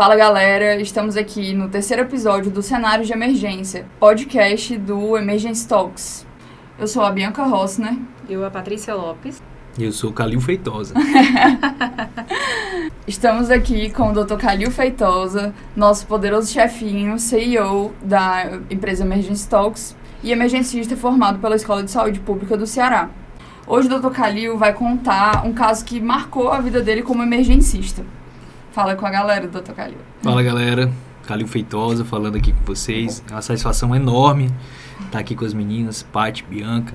Fala galera, estamos aqui no terceiro episódio do Cenário de Emergência, podcast do Emergency Talks. Eu sou a Bianca Rossner. Eu, a Patrícia Lopes. E eu sou o Calil Feitosa. Estamos aqui com o Dr. Calil Feitosa, nosso poderoso chefinho, CEO da empresa Emergency Talks e emergencista formado pela Escola de Saúde Pública do Ceará. Hoje o Dr. Calil vai contar um caso que marcou a vida dele como emergencista. Fala com a galera, Dr. Calil. Fala galera, Calil Feitosa falando aqui com vocês. É uma satisfação enorme estar aqui com as meninas, Paty, Bianca,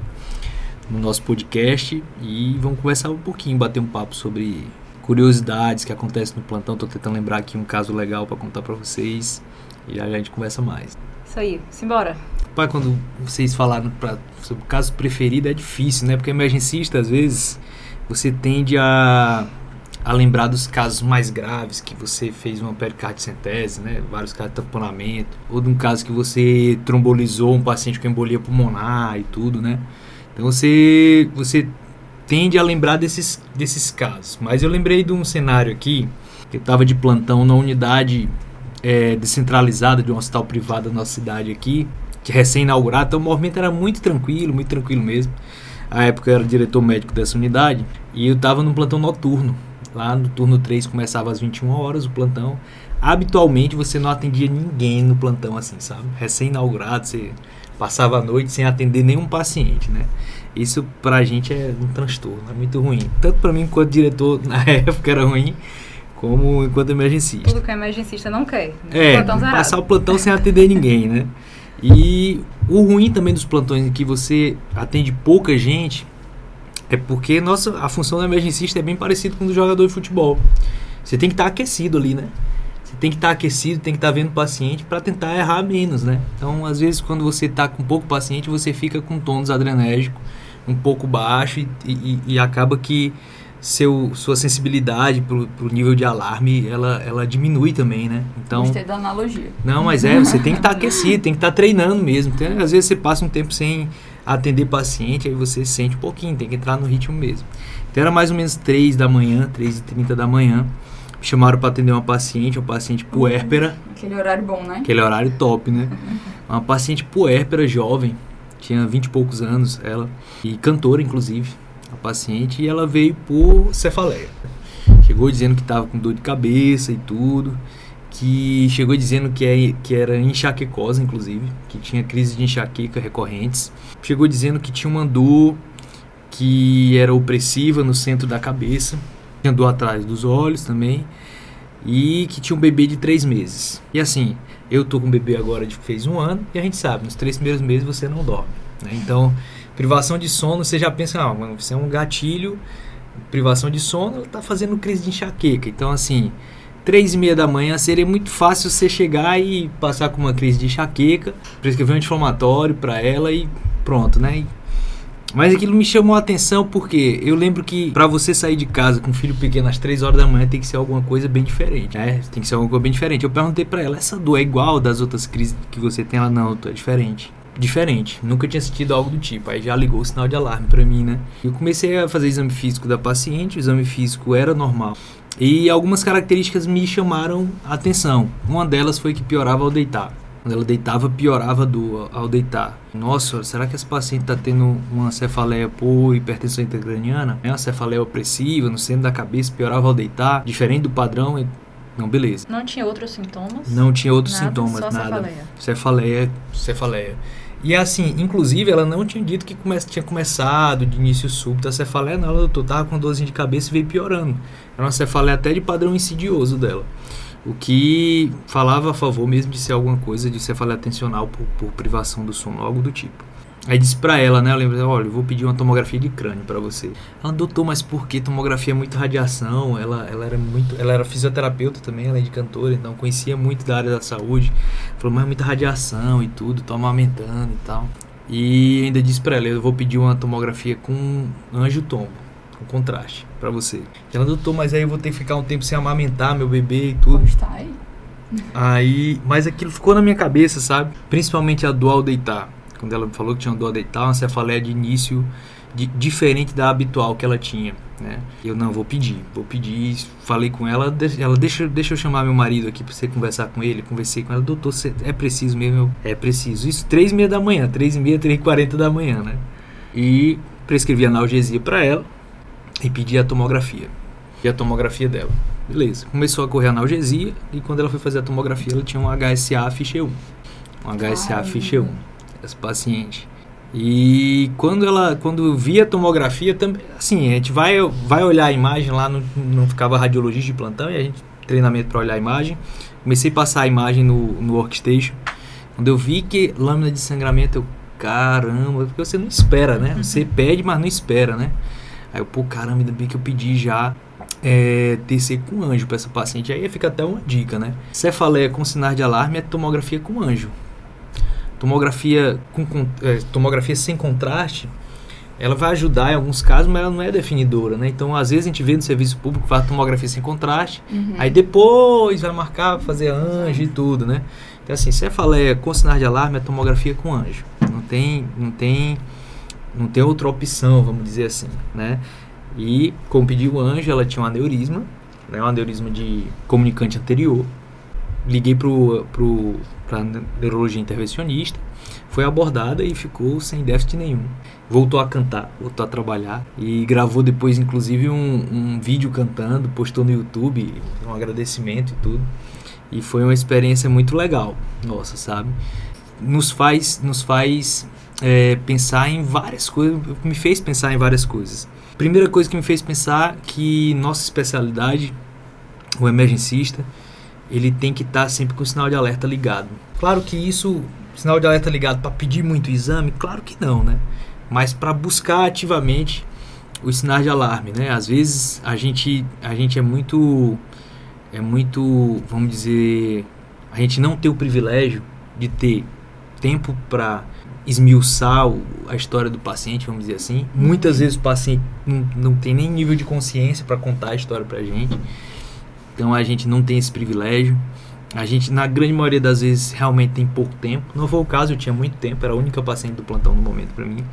no nosso podcast e vamos conversar um pouquinho, bater um papo sobre curiosidades que acontecem no plantão. Tô tentando lembrar aqui um caso legal para contar para vocês e aí a gente conversa mais. Isso aí, simbora. Pai, quando vocês falaram pra, sobre o caso preferido é difícil, né? Porque emergencista, às vezes, você tende a a lembrar dos casos mais graves, que você fez uma pericardicentese, né, vários casos de tamponamento, ou de um caso que você trombolizou um paciente com embolia pulmonar e tudo, né? Então você você tende a lembrar desses desses casos. Mas eu lembrei de um cenário aqui que eu estava de plantão na unidade é, descentralizada de um hospital privado da nossa cidade aqui, que é recém-inaugurado, então o movimento era muito tranquilo, muito tranquilo mesmo. A época eu era diretor médico dessa unidade e eu estava num plantão noturno. Lá no turno 3 começava às 21 horas o plantão. Habitualmente você não atendia ninguém no plantão assim, sabe? Recém-inaugurado, você passava a noite sem atender nenhum paciente, né? Isso pra gente é um transtorno, é muito ruim. Tanto pra mim enquanto diretor na época era ruim, como enquanto emergencista. Tudo que o emergencista não quer. Né? É, passar o plantão sem atender ninguém, né? E o ruim também dos plantões em que você atende pouca gente é porque nossa, a função do emergencista é bem parecida com do jogador de futebol. Você tem que estar tá aquecido ali, né? Você tem que estar tá aquecido, tem que estar tá vendo o paciente para tentar errar menos, né? Então, às vezes, quando você está com pouco paciente, você fica com tônus adrenérgico um pouco baixo e, e, e acaba que seu, sua sensibilidade pro, pro nível de alarme, ela, ela diminui também, né? Então, Gostei da analogia. Não, mas é, você tem que estar tá aquecido, tem que estar tá treinando mesmo. Então, às vezes você passa um tempo sem atender paciente, aí você sente um pouquinho, tem que entrar no ritmo mesmo. Então era mais ou menos 3 da manhã, 3 e 30 da manhã. Me chamaram para atender uma paciente, uma paciente puérpera. Aquele horário bom, né? Aquele horário top, né? Uma paciente puérpera jovem, tinha 20 e poucos anos, ela, e cantora, inclusive a paciente e ela veio por cefaleia. Chegou dizendo que estava com dor de cabeça e tudo, que chegou dizendo que, é, que era enxaquecosa, inclusive, que tinha crise de enxaqueca recorrentes. Chegou dizendo que tinha uma dor que era opressiva no centro da cabeça, tinha dor atrás dos olhos também, e que tinha um bebê de três meses. E assim, eu tô com um bebê agora de fez um ano, e a gente sabe, nos três primeiros meses você não dorme. Né? Então, Privação de sono, você já pensa, ah, você é um gatilho, privação de sono, tá fazendo crise de enxaqueca. Então, assim, três e meia da manhã seria muito fácil você chegar e passar com uma crise de enxaqueca, prescrever um anti-inflamatório para ela e pronto, né? E, mas aquilo me chamou a atenção porque eu lembro que para você sair de casa com um filho pequeno às três horas da manhã tem que ser alguma coisa bem diferente, né? Tem que ser alguma coisa bem diferente. Eu perguntei para ela, essa dor é igual das outras crises que você tem? Ela, não, é diferente diferente. Nunca tinha sentido algo do tipo. Aí já ligou o sinal de alarme para mim, né? Eu comecei a fazer exame físico da paciente, o exame físico era normal. E algumas características me chamaram a atenção. Uma delas foi que piorava ao deitar. Quando ela deitava, piorava do, ao deitar. Nossa, será que esse paciente está tendo uma cefaleia por hipertensão intracraniana? É uma cefaleia opressiva no centro da cabeça, piorava ao deitar, diferente do padrão. Não, beleza. Não tinha outros sintomas? Não tinha outros nada, sintomas, só nada. Cefaleia. Cefaleia, cefaleia. E assim, inclusive, ela não tinha dito que come tinha começado de início súbito a cefaleia, não. Ela doutor, tava com dorzinha de cabeça e veio piorando. Era uma cefaleia até de padrão insidioso dela. O que falava a favor mesmo de ser alguma coisa de cefaleia atencional por, por privação do sono, algo do tipo. Aí disse pra ela, né? Eu lembro, olha, eu vou pedir uma tomografia de crânio para você. Ela, doutor, mas por que tomografia é muito radiação? Ela, ela era muito. Ela era fisioterapeuta também, ela é de cantora, então conhecia muito da área da saúde. Falou, mas é muita radiação e tudo, tô amamentando e tal. E ainda disse pra ela, eu vou pedir uma tomografia com anjo tombo, com contraste, para você. Ela, doutor, mas aí eu vou ter que ficar um tempo sem amamentar meu bebê e tudo. Como está aí? Aí, mas aquilo ficou na minha cabeça, sabe? Principalmente a do ao deitar quando ela falou que tinha dor a deitar, uma cefaleia de início di- diferente da habitual que ela tinha, né? Eu não vou pedir, vou pedir. Falei com ela, de- ela deixa, deixa eu chamar meu marido aqui para você conversar com ele. Conversei com ela, doutor, é preciso mesmo? É preciso. Isso três e meia da manhã, três e meia, três e quarenta da manhã, né? E prescrevi analgesia para ela e pedi a tomografia. E a tomografia dela. Beleza. Começou a correr a analgesia e quando ela foi fazer a tomografia, ela tinha um HSA fiche 1. Um HSA fiche 1. Essa paciente. E quando ela, quando eu vi a tomografia, também, assim, a gente vai, vai olhar a imagem lá, não, não ficava radiologista de plantão e a gente treinamento para olhar a imagem. Comecei a passar a imagem no, no workstation. Quando eu vi que lâmina de sangramento, eu, caramba, porque você não espera, né? Você pede, mas não espera, né? Aí eu, pô, caramba, ainda bem que eu pedi já é, TC com anjo para essa paciente. Aí fica até uma dica, né? Cefaleia com sinais de alarme é tomografia com anjo. Tomografia, com, com- é, tomografia sem contraste, ela vai ajudar em alguns casos, mas ela não é definidora, né? Então, às vezes a gente vê no serviço público faz tomografia sem contraste, Uhum. aí depois vai marcar, fazer anjo e tudo, né? Então, assim, cefaleia com sinais de alarme é tomografia com anjo. Não tem, não tem, não tem outra opção, vamos dizer assim, né? E, como pediu o anjo, ela tinha um aneurisma, né? Um aneurisma de comunicante anterior. Liguei pro, pro, pra neurologia intervencionista, foi abordada e ficou sem déficit nenhum. Voltou a cantar, voltou a trabalhar e gravou depois, inclusive, um, um vídeo cantando, postou no YouTube, um agradecimento e tudo. E foi uma experiência muito legal, nossa, sabe? Nos faz, nos faz é, pensar em várias coisas, me fez pensar em várias coisas. Primeira coisa que me fez pensar que nossa especialidade, o emergencista, ele tem que estar sempre com o sinal de alerta ligado. Claro que isso, sinal de alerta ligado para pedir muito exame, claro que não, né? Mas para buscar ativamente os sinais de alarme, né? Às vezes a gente, a gente é muito, é muito, vamos dizer, a gente não tem o privilégio de ter tempo para esmiuçar a história do paciente, vamos dizer assim. Muitas vezes o paciente não, não tem nem nível de consciência para contar a história para a gente. Então a gente não tem esse privilégio. A gente, na grande maioria das vezes, realmente tem pouco tempo. Não foi o caso, eu tinha muito tempo, era a única paciente do plantão no momento para mim.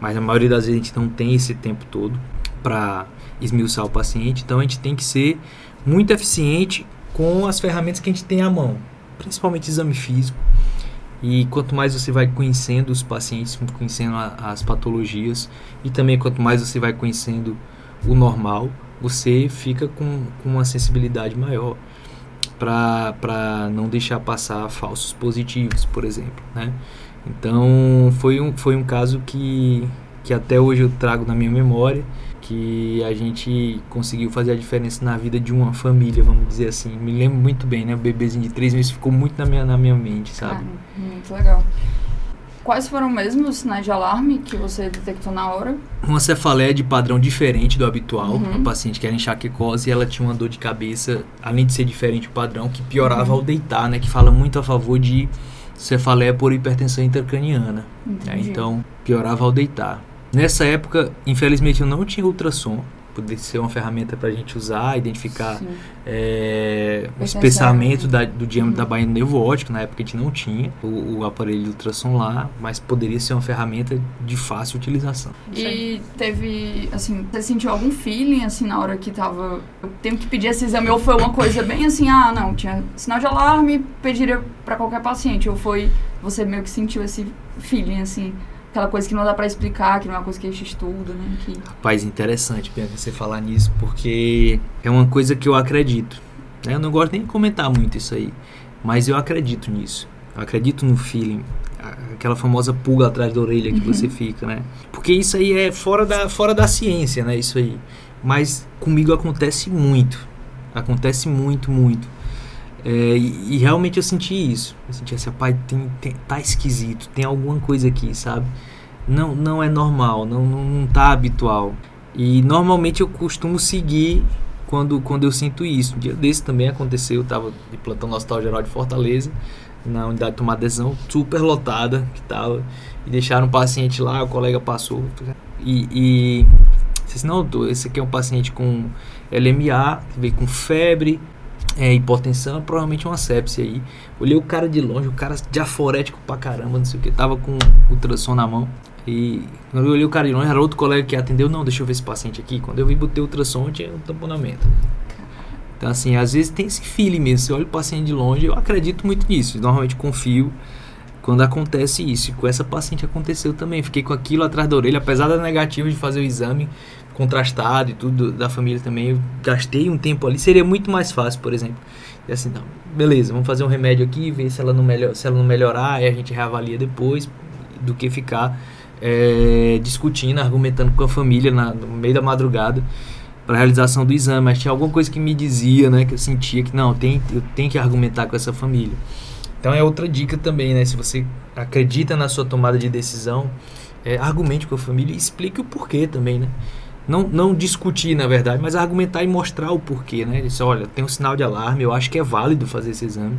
Mas na maioria das vezes a gente não tem esse tempo todo para esmiuçar o paciente. Então a gente tem que ser muito eficiente com as ferramentas que a gente tem à mão, principalmente exame físico. E quanto mais você vai conhecendo os pacientes, conhecendo a- as patologias, e também quanto mais você vai conhecendo o normal, você fica com, com uma sensibilidade maior para não deixar passar falsos positivos, por exemplo, né? Então, foi um, foi um caso que, que até hoje eu trago na minha memória, que a gente conseguiu fazer a diferença na vida de uma família, vamos dizer assim. Me lembro muito bem, né? O bebezinho de três meses ficou muito na minha, na minha mente, sabe? Muito legal. Quais foram mesmo os sinais de alarme que você detectou na hora? Uma cefaleia de padrão diferente do habitual. Uhum. A paciente que era enxaquecose e ela tinha uma dor de cabeça, além de ser diferente do padrão, que piorava Uhum. ao deitar, né? Que fala muito a favor de cefaleia por hipertensão intracraniana. né? Então, piorava ao deitar. Nessa época, infelizmente, eu não tinha ultrassom. Poderia ser uma ferramenta para a gente usar, identificar é, o Hipertensão. espessamento da- do diâmetro Uhum. da nervo óptico. Na época a gente não tinha o, o aparelho de ultrassom lá, mas poderia ser uma ferramenta de fácil utilização. E teve, assim, você sentiu algum feeling, assim, na hora que tava... Eu tenho que pedir esse exame, ou foi uma coisa bem assim, ah, não, tinha sinal de alarme, pediria pra qualquer paciente, ou foi, você meio que sentiu esse feeling, assim, aquela coisa que não dá pra explicar, que não é uma coisa que a gente estuda, né, que... Rapaz, interessante, Bianca, você falar nisso, porque é uma coisa que eu acredito. né? Eu não gosto nem de comentar muito isso aí, mas eu acredito nisso. Eu acredito no feeling, aquela famosa pulga atrás da orelha que você fica, né? Porque isso aí é fora da, fora da ciência, né? Isso aí. Mas comigo acontece muito. Acontece muito, muito. É, e, e realmente eu senti isso. Eu senti assim, pai, tem, tem- tá esquisito, tem alguma coisa aqui, sabe? Não, não é normal, não, não, não tá habitual. E normalmente eu costumo seguir quando, quando eu sinto isso. Um dia desse também aconteceu, eu tava de plantão Hospital Geral de Fortaleza, na unidade de tomar adesão, super lotada que tava, e deixaram um paciente lá, o colega passou. E, e disse, não, doutor, esse aqui é um paciente com LMA, que veio com febre, é, hipotensão, provavelmente uma sepse aí. Olhei o cara de longe, o cara diaforético pra caramba, não sei o que, tava com ultrassom na mão. E quando eu olhei o cara de longe, era outro colega que atendeu, não, deixa eu ver esse paciente aqui. Quando eu vi, botei ultrassom, tinha um tamponamento. Então, assim, às vezes tem esse feeling mesmo. Você olha o paciente de longe, eu acredito muito nisso. Normalmente confio quando acontece isso. E com essa paciente aconteceu também. Fiquei com aquilo atrás da orelha, apesar da negativa de fazer o exame contrastado e tudo da família também. Eu gastei um tempo ali. Seria muito mais fácil, por exemplo. E assim, não, beleza, vamos fazer um remédio aqui, ver se ela não, melhor, se ela não melhorar, aí a gente reavalia depois, do que ficar é, discutindo, argumentando com a família na, no meio da madrugada para realização do exame, mas tinha alguma coisa que me dizia, né, que eu sentia que não, tem, eu tenho que argumentar com essa família. Então é outra dica também, né, se você acredita na sua tomada de decisão, é, argumente com a família e explique o porquê também, né. Não, não discutir, na verdade, mas argumentar e mostrar o porquê, né. Disse, olha, tem um sinal de alarme, eu acho que é válido fazer esse exame.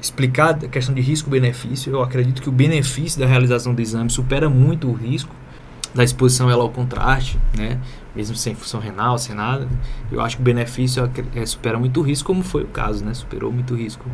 Explicar a questão de risco-benefício, eu acredito que o benefício da realização do exame supera muito o risco da exposição ela ao contraste, né? mesmo sem função renal, sem nada, eu acho que o benefício é, supera muito o risco, como foi o caso, né? Superou muito o risco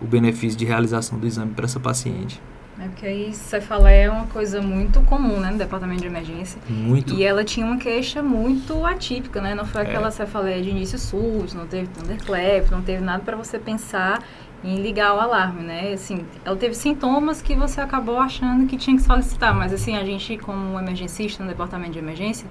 o benefício de realização do exame para essa paciente. É porque aí cefaleia é uma coisa muito comum, né, no departamento de emergência. Muito. E ela tinha uma queixa muito atípica, né? Não foi aquela é. cefaleia de início SUS, não teve thunderclap, não teve nada para você pensar em ligar o alarme, né? Assim, ela teve sintomas que você acabou achando que tinha que solicitar, mas assim, a gente como emergencista no departamento de emergência,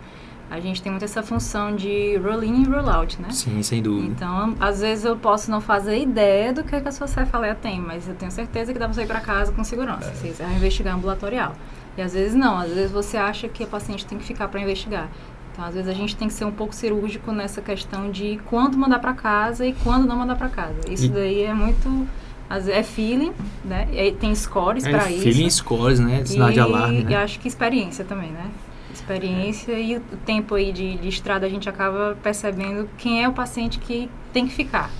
a gente tem muito essa função de roll in e roll out, né? Sim, sem dúvida. Então, às vezes eu posso não fazer ideia do que, é que a sua cefaleia tem, mas eu tenho certeza que dá pra você ir para casa com segurança, é. se você vai investigar ambulatorial. E às vezes não, às vezes você acha que a paciente tem que ficar para investigar. Então, às vezes a gente tem que ser um pouco cirúrgico nessa questão de quando mandar para casa e quando não mandar para casa. Isso e... daí é muito é feeling, né? E tem scores é, para isso. Feeling scores, né? Sinal de alarme, né? E acho que experiência também, né? Experiência e o tempo aí de, de estrada a gente acaba percebendo quem é o paciente que tem que ficar.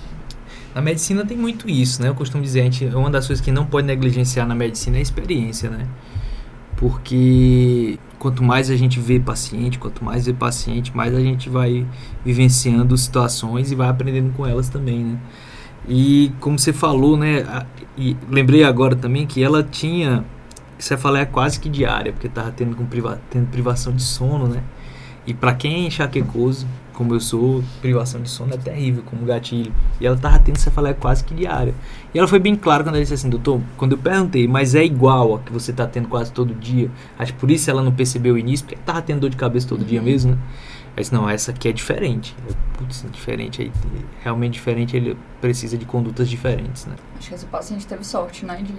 Na medicina tem muito isso, né? Eu costumo dizer, a gente, uma das coisas que não pode negligenciar na medicina é a experiência, né? Porque quanto mais a gente vê paciente, quanto mais vê paciente, mais a gente vai vivenciando situações e vai aprendendo com elas também, né? E como você falou, né? E lembrei agora também que ela tinha cefaleia é quase que diária, porque tava tendo, com priva tendo privação de sono, né? E para quem é enxaquecoso, como eu sou, privação de sono é terrível, como gatilho. E ela tava tendo cefaleia quase que diária. E ela foi bem clara quando ela disse assim, doutor, quando eu perguntei, mas é igual a que você tá tendo quase todo dia? Acho por isso ela não percebeu o início, porque tava tendo dor de cabeça todo uhum. dia mesmo, né? Aí disse, não, essa aqui é diferente. Eu, putz, é diferente. Aí, realmente diferente, ele precisa de condutas diferentes, né? Acho que esse paciente teve sorte, né, de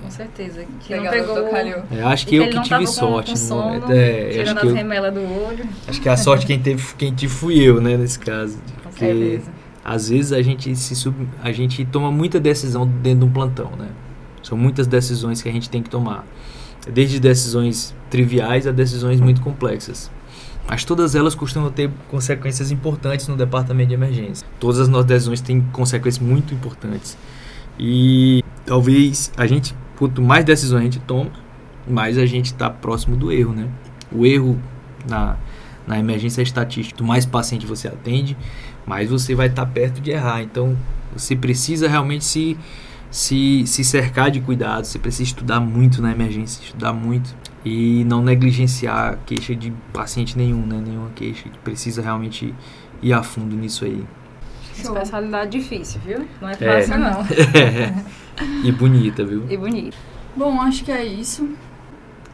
com certeza. Que Legal, não pegou... É, acho que eu que tive sorte. Com, com sono, é, tirando as remelas do olho. Acho que a sorte quem teve, quem tive fui eu, né, nesse caso. Com certeza. Às vezes a gente, se sub, a gente toma muita decisão dentro de um plantão, né? São muitas decisões que a gente tem que tomar. Desde decisões triviais a decisões muito complexas. Mas todas elas costumam ter consequências importantes no departamento de emergência. Todas as nossas decisões têm consequências muito importantes. E talvez a gente quanto mais decisões a gente toma, mais a gente está próximo do erro, né? O erro na, na emergência estatística, quanto mais paciente você atende, mais você vai estar tá perto de errar. Então, você precisa realmente se, se, se cercar de cuidados, você precisa estudar muito na emergência, estudar muito e não negligenciar queixa de paciente nenhum, né? Nenhuma queixa. Precisa realmente ir a fundo nisso aí. Especialidade difícil, viu? Não é fácil, é. não. E bonita, viu? E bonita. Bom, acho que é isso.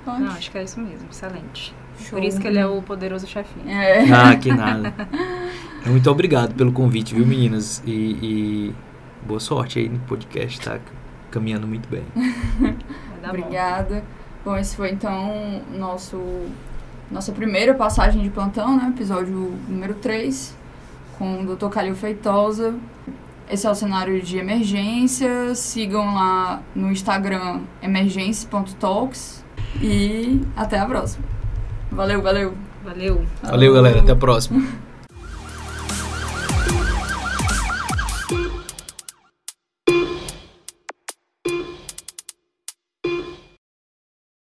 Pode. Não, acho que é isso mesmo. Excelente. Show. Por isso que ele é o poderoso chefinho. É. Ah, que nada. Muito obrigado pelo convite, viu, meninas? E, e boa sorte aí no podcast, tá caminhando muito bem. Obrigada. Bom. bom, esse foi então nosso nossa primeira passagem de plantão, né? Episódio número 3, com o Dr. Calil Feitosa. Esse é o cenário de emergência. Sigam lá no Instagram emergência.talks. E até a próxima. Valeu, valeu. Valeu. Valeu, galera. Até a próxima.